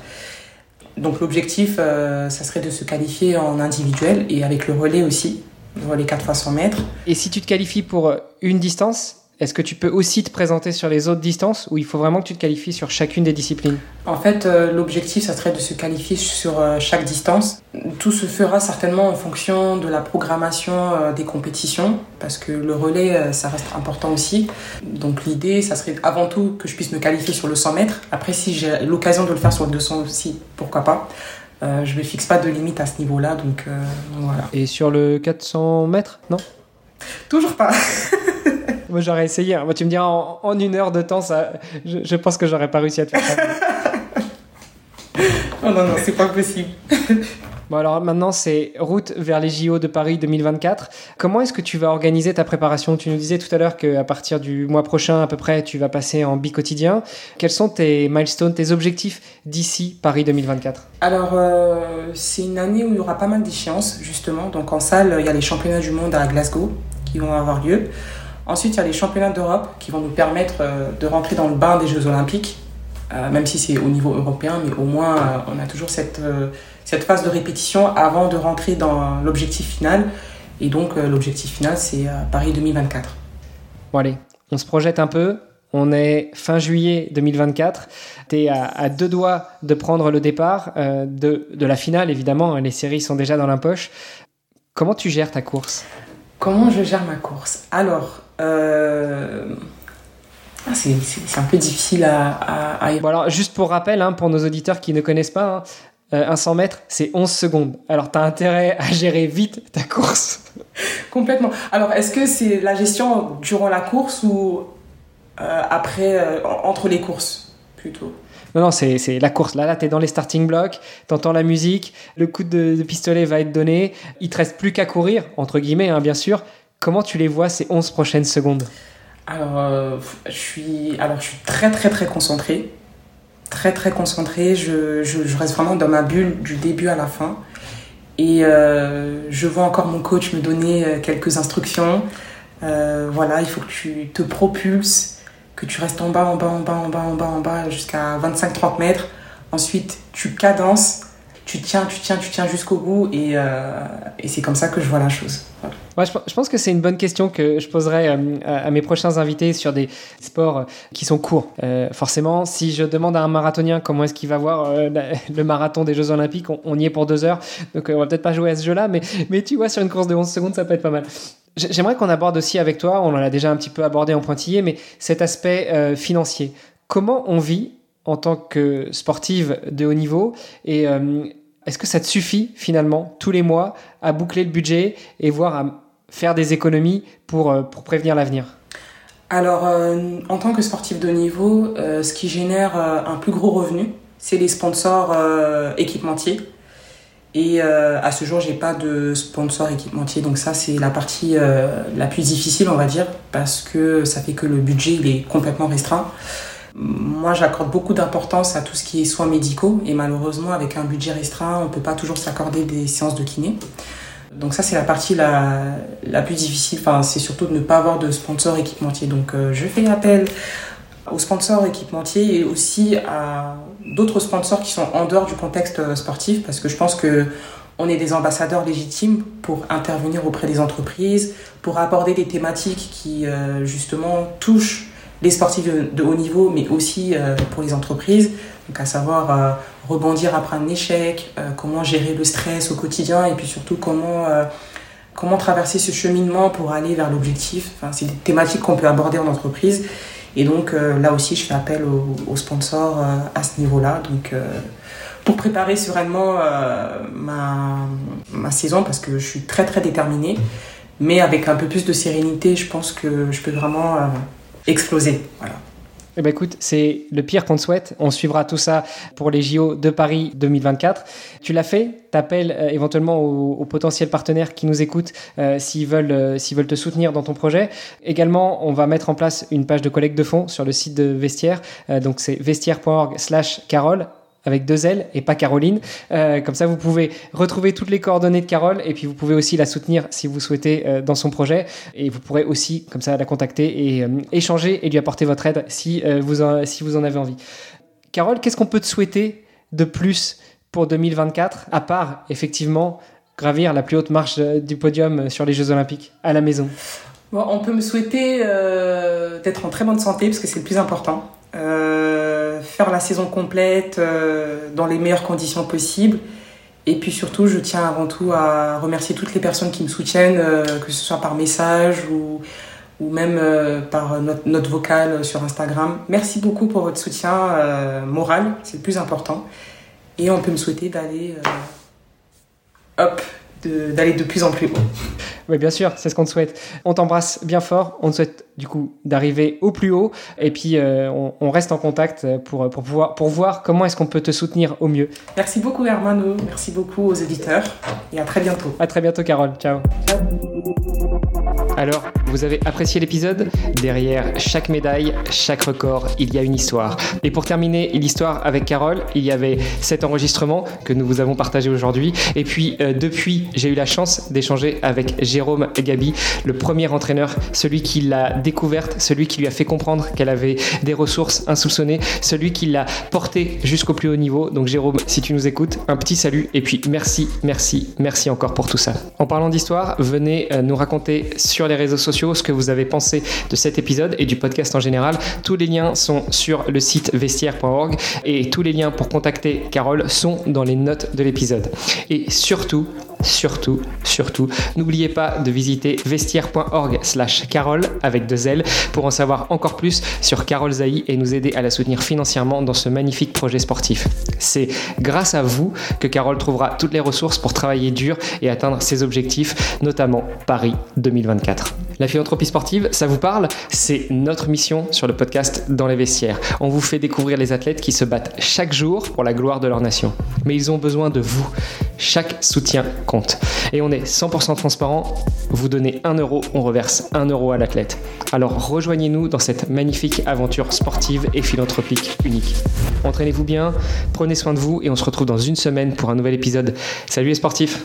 Donc l'objectif, ça serait de se qualifier en individuel et avec le relais aussi, le relais 4 fois 100 mètres. Et si tu te qualifies pour une distance, est-ce que tu peux aussi te présenter sur les autres distances ou il faut vraiment que tu te qualifies sur chacune des disciplines? En fait, euh, l'objectif, ça serait de se qualifier sur euh, chaque distance. Tout se fera certainement en fonction de la programmation euh, des compétitions parce que le relais, ça reste important aussi. Donc l'idée, ça serait avant tout que je puisse me qualifier sur le 100 mètres. Après, si j'ai l'occasion de le faire sur le 200 aussi, pourquoi pas je ne fixe pas de limite à ce niveau-là, donc voilà. Et sur le 400 mètres, non? Toujours pas. Moi, j'aurais essayé. Hein. Moi, tu me diras, en, une heure de temps, ça, je, pense que j'aurais pas réussi à te faire ça. oh non, non, c'est pas possible. Bon, alors maintenant, c'est route vers les JO de Paris 2024. Comment est-ce que tu vas organiser ta préparation? Tu nous disais tout à l'heure qu'à partir du mois prochain, à peu près, tu vas passer en bi-quotidien. Quels sont tes milestones, tes objectifs d'ici Paris 2024 Alors, euh, c'est une année où il y aura pas mal d'échéances, justement. Donc, en salle, il y a les championnats du monde à Glasgow qui vont avoir lieu. Ensuite, il y a les championnats d'Europe qui vont nous permettre euh, de rentrer dans le bain des Jeux Olympiques. même si c'est au niveau européen, mais au moins on a toujours cette, phase de répétition avant de rentrer dans l'objectif final. Et donc l'objectif final, c'est Paris 2024. Bon allez, on se projette un peu. On est fin juillet 2024. Tu es à, deux doigts de prendre le départ de, de, la finale, évidemment. Les séries sont déjà dans la poche. Comment tu gères ta course? Comment je gère ma course? Alors, euh, ah, c'est un peu difficile à... alors, juste pour rappel, hein, pour nos auditeurs qui ne connaissent pas, hein, euh, un 100 mètres, c'est 11 secondes. Alors, tu as intérêt à gérer vite ta course. Complètement. Alors, est-ce que c'est la gestion durant la course ou euh, après, entre les courses, plutôt? Non, non, c'est la course. Là, là, tu es dans les starting blocks, tu entends la musique, le coup de, pistolet va être donné, il te reste plus qu'à courir, entre guillemets, hein, bien sûr. Comment tu les vois ces 11 prochaines secondes? Alors, euh, je suis, alors, je suis très, très, très concentré. Très, très concentré. Je, je, reste vraiment dans ma bulle du début à la fin. Et euh, je vois encore mon coach me donner euh, quelques instructions. voilà, il faut que tu te propulses que tu restes en bas, en bas, en bas, en bas, en bas, en bas, jusqu'à 25-30 mètres. Ensuite, tu cadences, tu tiens, tu tiens, tu tiens jusqu'au bout et, euh, et c'est comme ça que je vois la chose. Ouais, je, pense que c'est une bonne question que je poserai euh, à, mes prochains invités sur des sports euh, qui sont courts. forcément, si je demande à un marathonien comment est-ce qu'il va voir le marathon des Jeux Olympiques, on, y est pour deux heures, donc on va peut-être pas jouer à ce jeu-là, mais, mais tu vois, sur une course de 11 secondes, ça peut être pas mal. J'aimerais qu'on aborde aussi avec toi, on en a déjà un petit peu abordé en pointillé, mais cet aspect euh, financier. Comment on vit en tant que sportive de haut niveau et euh, est-ce que ça te suffit finalement tous les mois à boucler le budget et voir à faire des économies pour, euh, prévenir l'avenir? Alors, en tant que sportif de haut niveau, ce qui génère un plus gros revenu, c'est les sponsors équipementiers. Et euh, à ce jour, j'ai pas de sponsor équipementier, donc ça c'est la partie euh, la plus difficile, on va dire, parce que ça fait que le budget il est complètement restreint. Moi, j'accorde beaucoup d'importance à tout ce qui est soins médicaux, et malheureusement, avec un budget restreint, on peut pas toujours s'accorder des séances de kiné. Donc ça c'est la partie la, la plus difficile. Enfin, c'est surtout de ne pas avoir de sponsor équipementier. Donc euh, je fais appel aux sponsors équipementiers et aussi à d'autres sponsors qui sont en dehors du contexte euh, sportif parce que je pense que on est des ambassadeurs légitimes pour intervenir auprès des entreprises, pour aborder des thématiques qui euh, justement touchent les sportifs de, haut niveau, mais aussi euh, pour les entreprises. Donc à savoir rebondir après un échec, comment gérer le stress au quotidien et puis surtout comment comment traverser ce cheminement pour aller vers l'objectif. Enfin, c'est des thématiques qu'on peut aborder en entreprise et donc euh, là aussi, je fais appel aux, sponsors euh, à ce niveau-là. Donc euh, pour préparer sereinement ma, ma, saison, parce que je suis très très déterminée, mais avec un peu plus de sérénité, je pense que je peux vraiment exploser. Voilà. Eh ben écoute, c'est le pire qu'on te souhaite. On suivra tout ça pour les JO de Paris 2024. Tu l'as fait T'appelles euh, éventuellement aux, potentiels partenaires qui nous écoutent euh, s'ils veulent, euh, s'ils veulent te soutenir dans ton projet. Également, on va mettre en place une page de collecte de fonds sur le site de Vestiaire. donc c'est vestiaire.org/slash Carole avec deux L et pas Caroline. Euh, comme ça, vous pouvez retrouver toutes les coordonnées de Carole et puis vous pouvez aussi la soutenir si vous souhaitez euh, dans son projet. Et vous pourrez aussi, comme ça, la contacter et euh, échanger et lui apporter votre aide si, vous en, avez envie. Carole, qu'est-ce qu'on peut te souhaiter de plus pour 2024, à part effectivement gravir la plus haute marche du podium sur les Jeux Olympiques à la maison? On peut me souhaiter d'être en très bonne santé parce que c'est le plus important. Faire la saison complète euh, dans les meilleures conditions possibles. Et puis surtout, je tiens avant tout à remercier toutes les personnes qui me soutiennent, euh, que ce soit par message ou, ou même par notre note vocale sur Instagram. Merci beaucoup pour votre soutien moral, c'est le plus important. Et on peut me souhaiter d'aller hop, d'aller de, plus en plus haut. Oui, bien sûr, c'est ce qu'on te souhaite. On t'embrasse bien fort. On te souhaite du coup d'arriver au plus haut. Et puis, euh, on, reste en contact pour, pour, pouvoir, pour voir comment est-ce qu'on peut te soutenir au mieux. Merci beaucoup, Hermano. Merci beaucoup aux éditeurs. Et à très bientôt. À très bientôt, Carole. Ciao. Ciao. Alors, Vous avez apprécié l'épisode Derrière chaque médaille, chaque record, il y a une histoire. Et pour terminer l'histoire avec Carole, il y avait cet enregistrement que nous vous avons partagé aujourd'hui. Et puis euh, depuis, j'ai eu la chance d'échanger avec Jérôme Gabi, le premier entraîneur, celui qui l'a découverte, celui qui lui a fait comprendre qu'elle avait des ressources insoupçonnées, celui qui l'a portée jusqu'au plus haut niveau. Donc Jérôme, si tu nous écoutes, un petit salut et puis merci, merci, merci encore pour tout ça. En parlant d'histoire, venez euh, nous raconter les réseaux sociaux ce que vous avez pensé de cet épisode et du podcast en général. Tous les liens sont sur le site vestiaire.org et tous les liens pour contacter Carole sont dans les notes de l'épisode. Et surtout, surtout, surtout, n'oubliez pas de visiter vestiaire.org slash carole avec deux L pour en savoir encore plus sur Carole Zaï et nous aider à la soutenir financièrement dans ce magnifique projet sportif. C'est grâce à vous que Carole trouvera toutes les ressources pour travailler dur et atteindre ses objectifs, notamment Paris 2024. La philanthropie sportive, ça vous parle? C'est notre mission sur le podcast Dans les vestiaires. On vous fait découvrir les athlètes qui se battent chaque jour pour la gloire de leur nation. Mais ils ont besoin de vous. Chaque soutien compte. Et on est 100% transparent. Vous donnez 1 euro, on reverse 1 euro à l'athlète. Alors rejoignez-nous dans cette magnifique aventure sportive et philanthropique unique. Entraînez-vous bien, prenez soin de vous et on se retrouve dans une semaine pour un nouvel épisode. Salut les sportifs